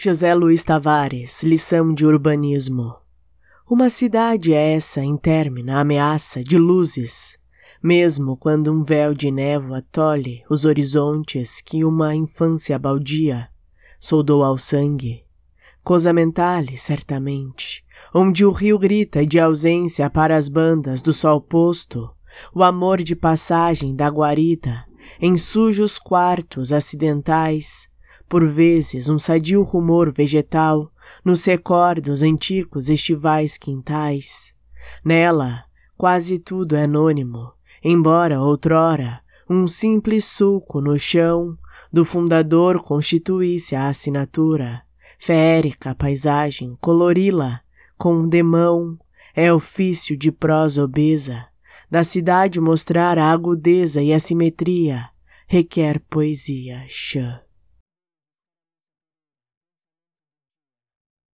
José Luiz Tavares, lição de urbanismo. Uma cidade é essa intermina ameaça de luzes, mesmo quando um véu de névoa tolhe os horizontes que uma infância baldia soldou ao sangue. Cosa mentale, certamente, onde o rio grita de ausência para as bandas do sol posto, o amor de passagem da guarida, em sujos quartos acidentais, por vezes um sadio rumor vegetal nos recordos antigos estivais quintais. Nela, quase tudo é anônimo, embora outrora um simples sulco no chão do fundador constituísse a assinatura. Férica paisagem, colori-la com demão, é ofício de prosa obesa. Da cidade mostrar a agudeza e a simetria, requer poesia chã.